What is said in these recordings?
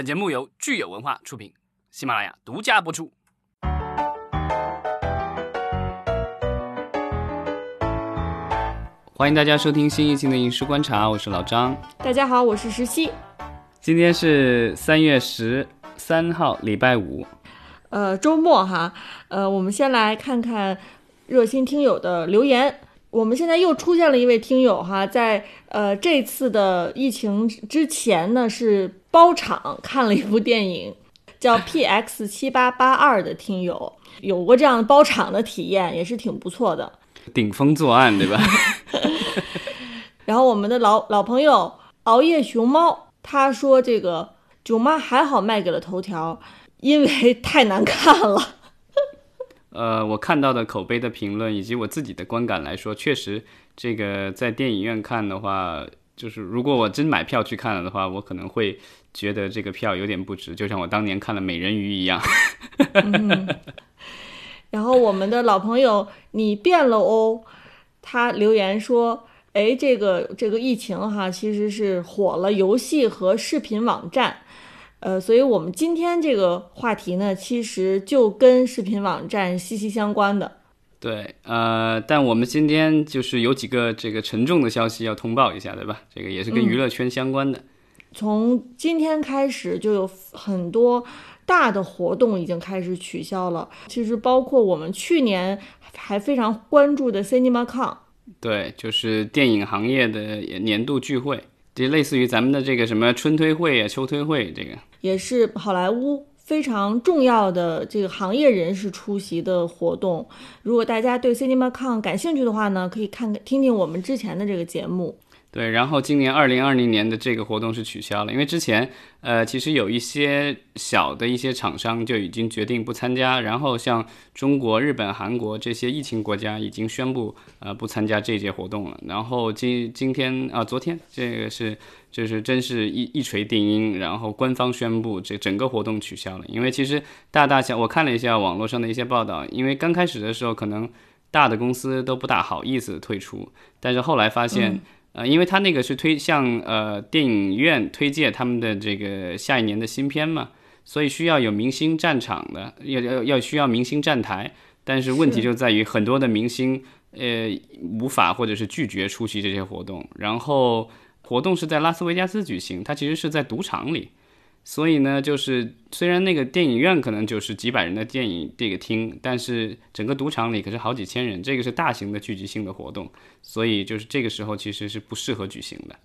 本节目由聚友文化出品，喜马拉雅独家播出。欢迎大家收听新一期的《影视观察》，我是老张。大家好，我是石溪。今天是三月十三号，礼拜五，呃，周末哈。呃，我们先来看看热心听友的留言。我们现在又出现了一位听友哈，在呃这次的疫情之前呢，是包场看了一部电影，叫 P X 七八八二的听友，有过这样包场的体验，也是挺不错的。顶风作案，对吧？然后我们的老老朋友熬夜熊猫他说：“这个囧妈还好卖给了头条，因为太难看了。”呃，我看到的口碑的评论以及我自己的观感来说，确实这个在电影院看的话，就是如果我真买票去看了的话，我可能会觉得这个票有点不值，就像我当年看了《美人鱼》一样。然后我们的老朋友你变了哦，他留言说：“哎，这个这个疫情哈，其实是火了游戏和视频网站，呃，所以我们今天这个话题呢，其实就跟视频网站息息相关的。对，呃，但我们今天就是有几个这个沉重的消息要通报一下，对吧？这个也是跟娱乐圈相关的。从今天开始就有很多。大的活动已经开始取消了，其实包括我们去年还非常关注的 CinemaCon，对，就是电影行业的年度聚会，就类似于咱们的这个什么春推会啊、秋推会，这个也是好莱坞非常重要的这个行业人士出席的活动。如果大家对 CinemaCon 感兴趣的话呢，可以看看听听我们之前的这个节目。对，然后今年二零二零年的这个活动是取消了，因为之前，呃，其实有一些小的一些厂商就已经决定不参加，然后像中国、日本、韩国这些疫情国家已经宣布，呃，不参加这届活动了。然后今今天啊，昨天这个是就是真是一一锤定音，然后官方宣布这整个活动取消了。因为其实大大小我看了一下网络上的一些报道，因为刚开始的时候可能大的公司都不大好意思退出，但是后来发现。呃，因为他那个是推向呃电影院推荐他们的这个下一年的新片嘛，所以需要有明星站场的，要要要需要明星站台。但是问题就在于很多的明星呃无法或者是拒绝出席这些活动，然后活动是在拉斯维加斯举行，它其实是在赌场里。所以呢，就是虽然那个电影院可能就是几百人的电影这个厅，但是整个赌场里可是好几千人，这个是大型的聚集性的活动，所以就是这个时候其实是不适合举行的。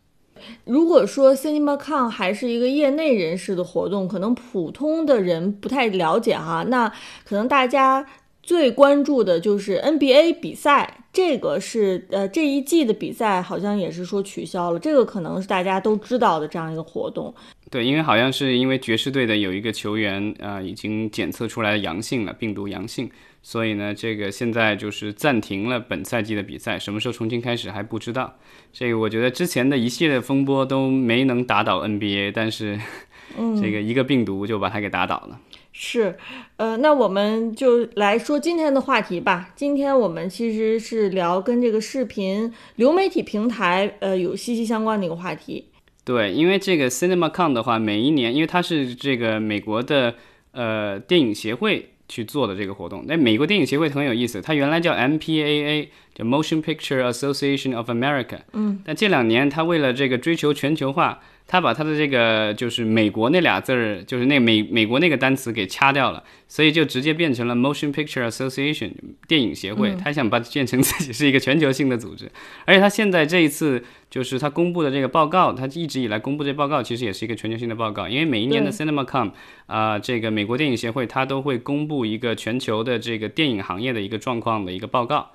如果说 CinemaCon 还是一个业内人士的活动，可能普通的人不太了解哈，那可能大家最关注的就是 NBA 比赛。这个是呃这一季的比赛好像也是说取消了，这个可能是大家都知道的这样一个活动。对，因为好像是因为爵士队的有一个球员啊已经检测出来阳性了，病毒阳性，所以呢这个现在就是暂停了本赛季的比赛，什么时候重新开始还不知道。这个我觉得之前的一系列风波都没能打倒 NBA，但是 这个一个病毒就把它给打倒了。是，呃，那我们就来说今天的话题吧。今天我们其实是聊跟这个视频流媒体平台，呃，有息息相关的一个话题。对，因为这个 CinemaCon 的话，每一年，因为它是这个美国的呃电影协会去做的这个活动。那美国电影协会很有意思，它原来叫 MPAA，叫 Motion Picture Association of America。嗯。但这两年，它为了这个追求全球化。他把他的这个就是美国那俩字儿，就是那美美国那个单词给掐掉了，所以就直接变成了 Motion Picture Association 电影协会。他想把它变成自己是一个全球性的组织，而且他现在这一次就是他公布的这个报告，他一直以来公布这报告其实也是一个全球性的报告，因为每一年的 CinemaCon 啊，这个美国电影协会他都会公布一个全球的这个电影行业的一个状况的一个报告。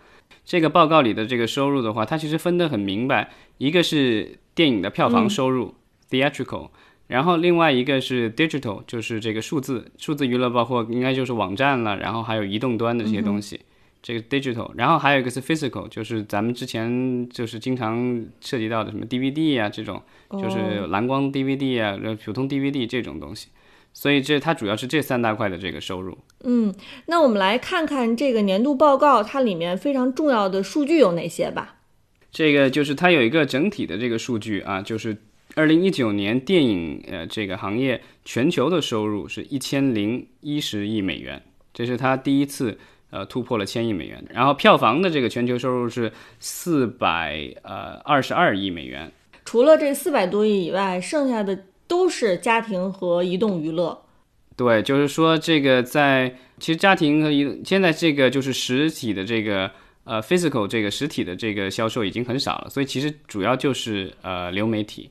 这个报告里的这个收入的话，它其实分得很明白，一个是电影的票房收入。theatrical，然后另外一个是 digital，就是这个数字数字娱乐，包括应该就是网站了，然后还有移动端的这些东西，这个 digital，然后还有一个是 physical，就是咱们之前就是经常涉及到的什么 DVD 啊这种，就是蓝光 DVD 啊，普通 DVD 这种东西，所以这它主要是这三大块的这个收入。嗯，那我们来看看这个年度报告，它里面非常重要的数据有哪些吧。这个就是它有一个整体的这个数据啊，就是。二零一九年电影呃这个行业全球的收入是一千零一十亿美元，这是他第一次呃突破了千亿美元。然后票房的这个全球收入是四百呃二十二亿美元。除了这四百多亿以外，剩下的都是家庭和移动娱乐。对，就是说这个在其实家庭和移现在这个就是实体的这个呃 physical 这个实体的这个销售已经很少了，所以其实主要就是呃流媒体。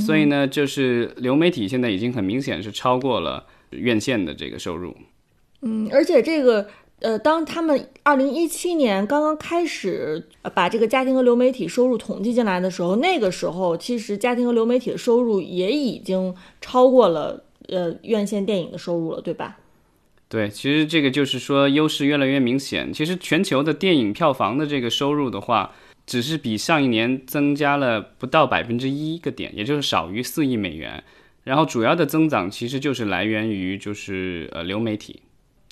所以呢，就是流媒体现在已经很明显是超过了院线的这个收入。嗯，而且这个呃，当他们二零一七年刚刚开始把这个家庭和流媒体收入统计进来的时候，那个时候其实家庭和流媒体的收入也已经超过了呃院线电影的收入了，对吧？对，其实这个就是说优势越来越明显。其实全球的电影票房的这个收入的话。只是比上一年增加了不到百分之一个点，也就是少于四亿美元。然后主要的增长其实就是来源于就是呃流媒体，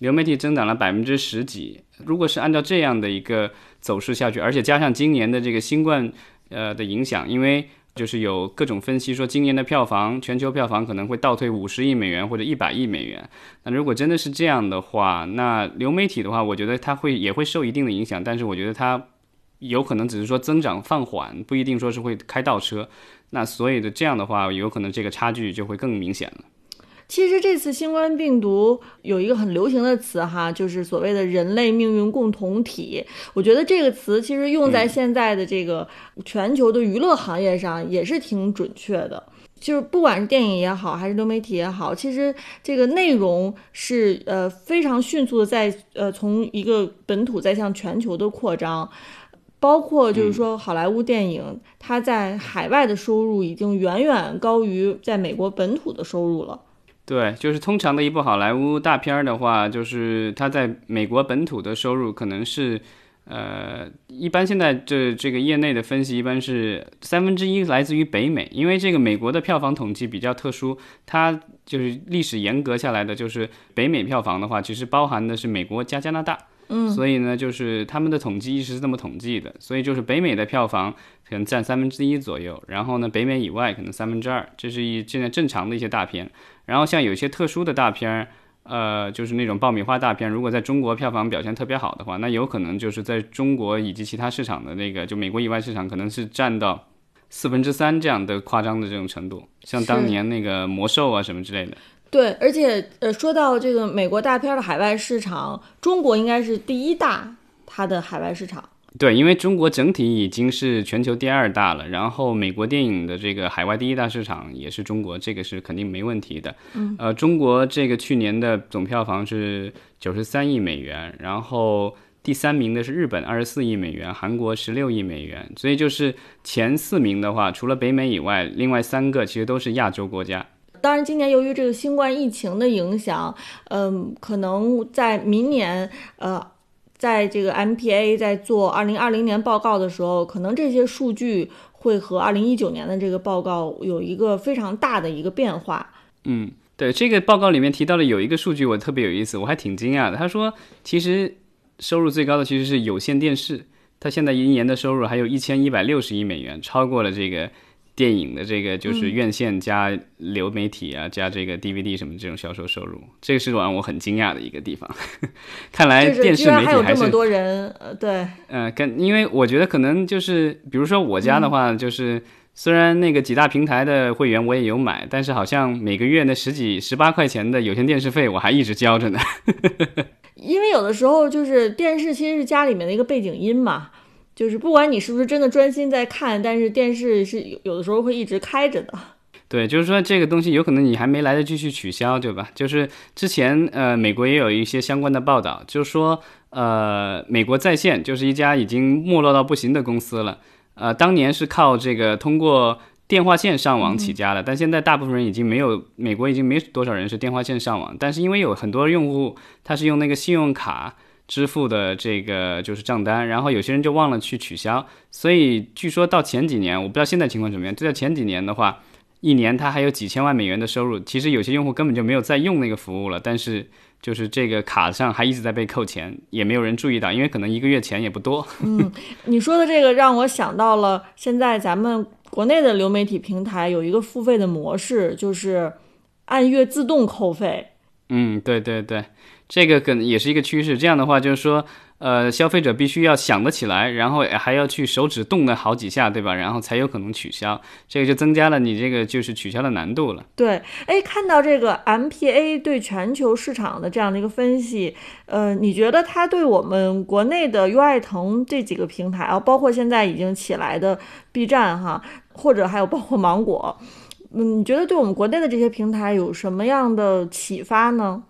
流媒体增长了百分之十几。如果是按照这样的一个走势下去，而且加上今年的这个新冠呃的影响，因为就是有各种分析说今年的票房全球票房可能会倒退五十亿美元或者一百亿美元。那如果真的是这样的话，那流媒体的话，我觉得它会也会受一定的影响，但是我觉得它。有可能只是说增长放缓，不一定说是会开倒车。那所以的这样的话，有可能这个差距就会更明显了。其实这次新冠病毒有一个很流行的词哈，就是所谓的人类命运共同体。我觉得这个词其实用在现在的这个全球的娱乐行业上也是挺准确的。就是不管是电影也好，还是流媒体也好，其实这个内容是呃非常迅速的在呃从一个本土在向全球的扩张。包括就是说，好莱坞电影它在海外的收入已经远远高于在美国本土的收入了。对，就是通常的一部好莱坞大片儿的话，就是它在美国本土的收入可能是，呃，一般现在这这个业内的分析一般是三分之一来自于北美，因为这个美国的票房统计比较特殊，它就是历史严格下来的就是北美票房的话，其实包含的是美国加加拿大。嗯，所以呢，就是他们的统计一直是这么统计的，所以就是北美的票房可能占三分之一左右，然后呢，北美以外可能三分之二，这是一现在正常的一些大片。然后像有些特殊的大片，呃，就是那种爆米花大片，如果在中国票房表现特别好的话，那有可能就是在中国以及其他市场的那个，就美国以外市场可能是占到四分之三这样的夸张的这种程度，像当年那个魔兽啊什么之类的。对，而且呃，说到这个美国大片的海外市场，中国应该是第一大，它的海外市场。对，因为中国整体已经是全球第二大了，然后美国电影的这个海外第一大市场也是中国，这个是肯定没问题的。嗯，呃，中国这个去年的总票房是九十三亿美元，然后第三名的是日本二十四亿美元，韩国十六亿美元，所以就是前四名的话，除了北美以外，另外三个其实都是亚洲国家。当然，今年由于这个新冠疫情的影响，嗯，可能在明年，呃，在这个 MPA 在做二零二零年报告的时候，可能这些数据会和二零一九年的这个报告有一个非常大的一个变化。嗯，对，这个报告里面提到的有一个数据，我特别有意思，我还挺惊讶的。他说，其实收入最高的其实是有线电视，它现在一年的收入还有一千一百六十亿美元，超过了这个。电影的这个就是院线加流媒体啊，加这个 DVD 什么这种销售收入，这个是让我很惊讶的一个地方。看来电视媒体还是这么多人，呃，对，嗯，跟因为我觉得可能就是，比如说我家的话，就是虽然那个几大平台的会员我也有买，但是好像每个月那十几十八块钱的有线电视费我还一直交着呢。因为有的时候就是电视其实是家里面的一个背景音嘛。就是不管你是不是真的专心在看，但是电视是有有的时候会一直开着的。对，就是说这个东西有可能你还没来得及去取消，对吧？就是之前呃，美国也有一些相关的报道，就是说呃，美国在线就是一家已经没落到不行的公司了。呃，当年是靠这个通过电话线上网起家的，但现在大部分人已经没有，美国已经没多少人是电话线上网，但是因为有很多用户他是用那个信用卡。支付的这个就是账单，然后有些人就忘了去取消，所以据说到前几年，我不知道现在情况怎么样。就在前几年的话，一年他还有几千万美元的收入。其实有些用户根本就没有在用那个服务了，但是就是这个卡上还一直在被扣钱，也没有人注意到，因为可能一个月钱也不多。嗯，你说的这个让我想到了现在咱们。国内的流媒体平台有一个付费的模式，就是按月自动扣费。嗯，对对对，这个可能也是一个趋势。这样的话，就是说。呃，消费者必须要想得起来，然后还要去手指动了好几下，对吧？然后才有可能取消，这个就增加了你这个就是取消的难度了。对，哎，看到这个 MPA 对全球市场的这样的一个分析，呃，你觉得它对我们国内的优爱腾这几个平台啊，包括现在已经起来的 B 站哈，或者还有包括芒果，嗯，你觉得对我们国内的这些平台有什么样的启发呢？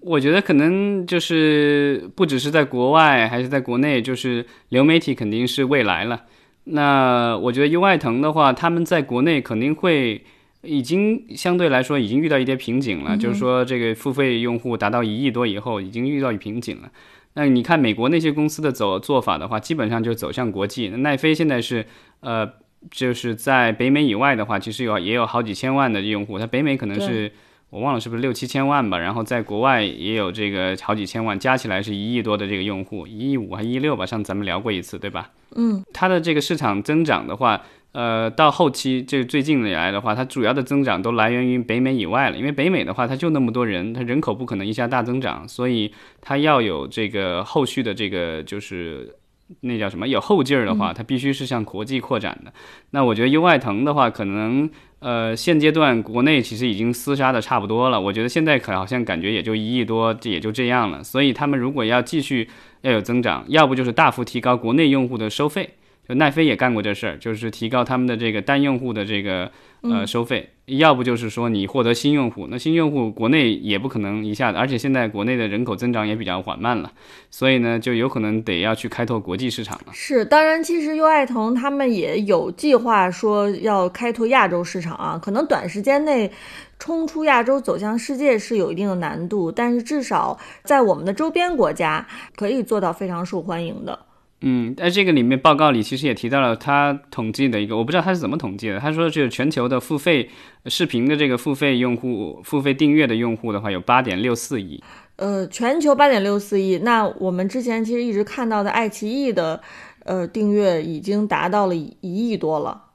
我觉得可能就是不只是在国外，还是在国内，就是流媒体肯定是未来了。那我觉得优爱腾的话，他们在国内肯定会已经相对来说已经遇到一些瓶颈了，就是说这个付费用户达到一亿多以后，已经遇到瓶颈了。那你看美国那些公司的走做法的话，基本上就走向国际。那奈飞现在是呃，就是在北美以外的话，其实有也有好几千万的用户，它北美可能是。我忘了是不是六七千万吧，然后在国外也有这个好几千万，加起来是一亿多的这个用户，一亿五还一亿六吧，上次咱们聊过一次，对吧？嗯，它的这个市场增长的话，呃，到后期这最近以来的话，它主要的增长都来源于北美以外了，因为北美的话它就那么多人，它人口不可能一下大增长，所以它要有这个后续的这个就是那叫什么有后劲儿的话，它必须是向国际扩展的。那我觉得优爱腾的话，可能。呃，现阶段国内其实已经厮杀的差不多了，我觉得现在可好像感觉也就一亿多，这也就这样了。所以他们如果要继续要有增长，要不就是大幅提高国内用户的收费。就奈飞也干过这事儿，就是提高他们的这个单用户的这个呃收费，要不就是说你获得新用户，那新用户国内也不可能一下子，而且现在国内的人口增长也比较缓慢了，所以呢，就有可能得要去开拓国际市场了。是，当然，其实优爱腾他们也有计划说要开拓亚洲市场啊，可能短时间内冲出亚洲走向世界是有一定的难度，但是至少在我们的周边国家可以做到非常受欢迎的。嗯，在这个里面报告里其实也提到了他统计的一个，我不知道他是怎么统计的。他说就是全球的付费视频的这个付费用户、付费订阅的用户的话有八点六四亿。呃，全球八点六四亿，那我们之前其实一直看到的爱奇艺的呃订阅已经达到了一亿多了。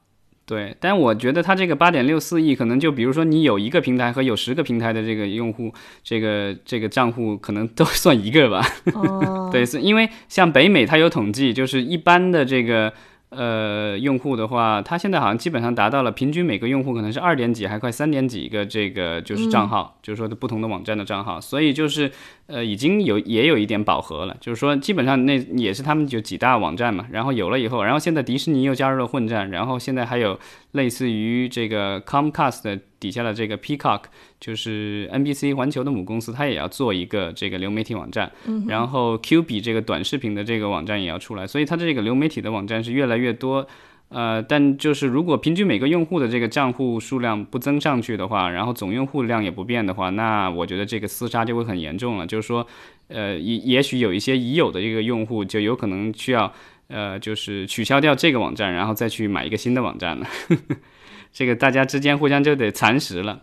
对，但我觉得它这个八点六四亿，可能就比如说你有一个平台和有十个平台的这个用户，这个这个账户可能都 算一个吧。哦，对，是因为像北美它有统计，就是一般的这个。呃，用户的话，他现在好像基本上达到了平均每个用户可能是二点几，还快三点几个这个就是账号，就是说的不同的网站的账号，所以就是呃已经有也有一点饱和了，就是说基本上那也是他们就几大网站嘛，然后有了以后，然后现在迪士尼又加入了混战，然后现在还有类似于这个 Comcast 底下的这个 Peacock。就是 NBC 环球的母公司，它也要做一个这个流媒体网站，然后 Q 比这个短视频的这个网站也要出来，所以它的这个流媒体的网站是越来越多。呃，但就是如果平均每个用户的这个账户数量不增上去的话，然后总用户量也不变的话，那我觉得这个厮杀就会很严重了。就是说，呃，也也许有一些已有的这个用户就有可能需要，呃，就是取消掉这个网站，然后再去买一个新的网站了。这个大家之间互相就得蚕食了。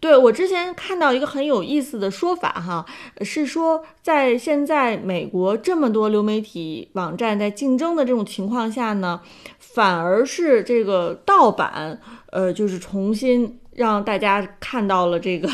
对我之前看到一个很有意思的说法哈，是说在现在美国这么多流媒体网站在竞争的这种情况下呢，反而是这个盗版，呃，就是重新让大家看到了这个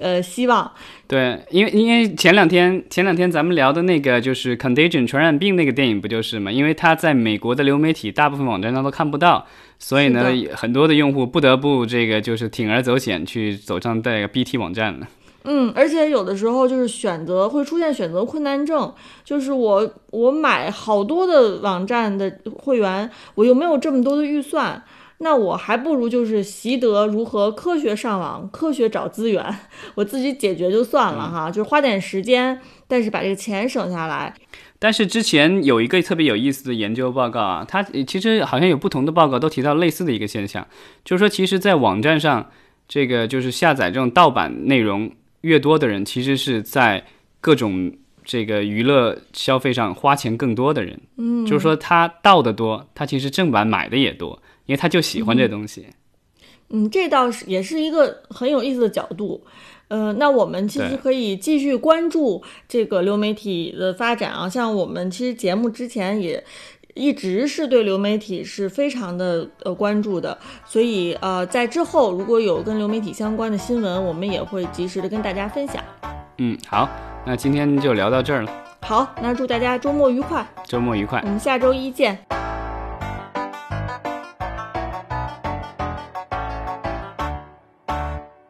呃希望。对，因为因为前两天前两天咱们聊的那个就是《Contagion》传染病那个电影不就是嘛？因为它在美国的流媒体大部分网站上都看不到。所以呢，很多的用户不得不这个就是铤而走险去走上这个 BT 网站了。嗯，而且有的时候就是选择会出现选择困难症，就是我我买好多的网站的会员，我又没有这么多的预算，那我还不如就是习得如何科学上网、科学找资源，我自己解决就算了哈，就是花点时间，但是把这个钱省下来。但是之前有一个特别有意思的研究报告啊，它其实好像有不同的报告都提到类似的一个现象，就是说，其实，在网站上，这个就是下载这种盗版内容越多的人，其实是在各种这个娱乐消费上花钱更多的人。嗯，就是说他盗的多，他其实正版买的也多，因为他就喜欢这东西。嗯，这倒是也是一个很有意思的角度。呃，那我们其实可以继续关注这个流媒体的发展啊。像我们其实节目之前也一直是对流媒体是非常的呃关注的，所以呃在之后如果有跟流媒体相关的新闻，我们也会及时的跟大家分享。嗯，好，那今天就聊到这儿了，好，那祝大家周末愉快，周末愉快我。们下周一见。